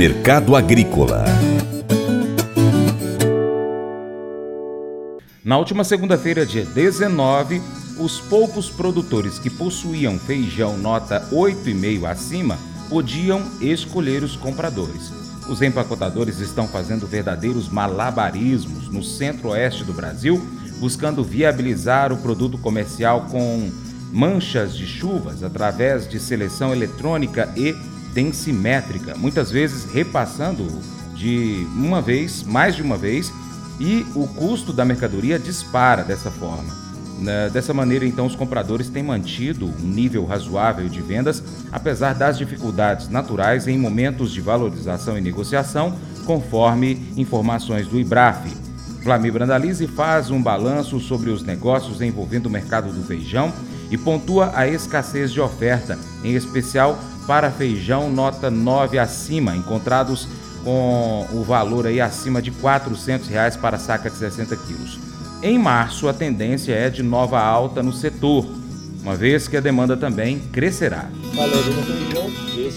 Mercado Agrícola. Na última segunda-feira, dia 19, os poucos produtores que possuíam feijão nota 8,5 acima podiam escolher os compradores. Os empacotadores estão fazendo verdadeiros malabarismos no centro-oeste do Brasil, buscando viabilizar o produto comercial com manchas de chuvas através de seleção eletrônica e densimétrica, muitas vezes repassando de uma vez, mais de uma vez, e o custo da mercadoria dispara dessa forma. Dessa maneira, então, os compradores têm mantido um nível razoável de vendas, apesar das dificuldades naturais em momentos de valorização e negociação, conforme informações do IBRAF. Flamir Brandalize faz um balanço sobre os negócios envolvendo o mercado do feijão e pontua a escassez de oferta, em especial para feijão nota 9 acima, encontrados com o valor aí acima de 400 reais para saca de 60 quilos. Em março, a tendência é de nova alta no setor, uma vez que a demanda também crescerá. Feijão,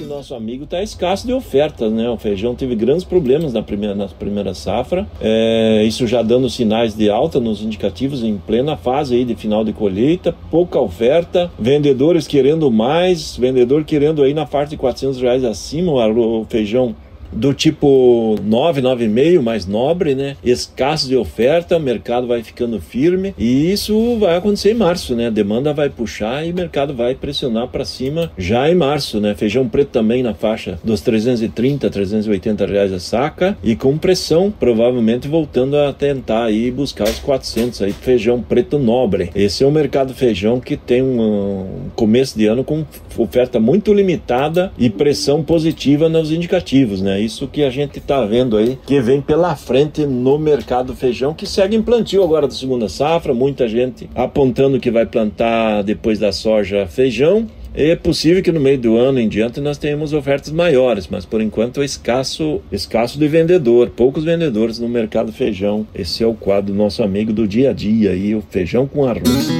esse nosso amigo está escasso de ofertas, né? O feijão teve grandes problemas na primeira, na primeira safra, é, isso já dando sinais de alta nos indicativos em plena fase aí de final de colheita, pouca oferta, vendedores querendo mais, vendedor querendo aí na parte de 400 reais acima. O feijão do tipo 9, 9,5, mais nobre, né? Escasso de oferta, o mercado vai ficando firme e isso vai acontecer em março, né? A demanda vai puxar e o mercado vai pressionar para cima já em março, né? Feijão preto também na faixa dos 330, 380 reais a saca e com pressão, provavelmente voltando a tentar aí buscar os 400 aí feijão preto nobre. Esse é o mercado feijão que tem um começo de ano com oferta muito limitada e pressão positiva nos indicativos, né? Isso que a gente está vendo aí, que vem pela frente no mercado feijão, que segue em plantio agora da segunda safra, muita gente apontando que vai plantar depois da soja feijão. É possível que no meio do ano em diante nós tenhamos ofertas maiores, mas por enquanto é escasso, escasso de vendedor, poucos vendedores no mercado feijão. Esse é o quadro nosso amigo do dia a dia aí, o feijão com arroz.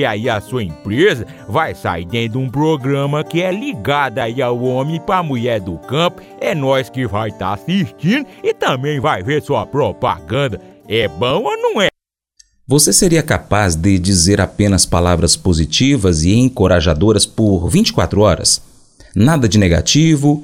aí a sua empresa vai sair dentro de um programa que é ligado aí ao homem para mulher do campo. É nós que vai estar tá assistindo e também vai ver sua propaganda. É bom ou não é? Você seria capaz de dizer apenas palavras positivas e encorajadoras por 24 horas? Nada de negativo,